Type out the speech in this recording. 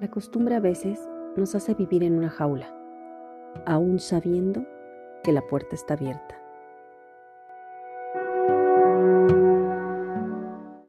La costumbre a veces nos hace vivir en una jaula, aún sabiendo que la puerta está abierta.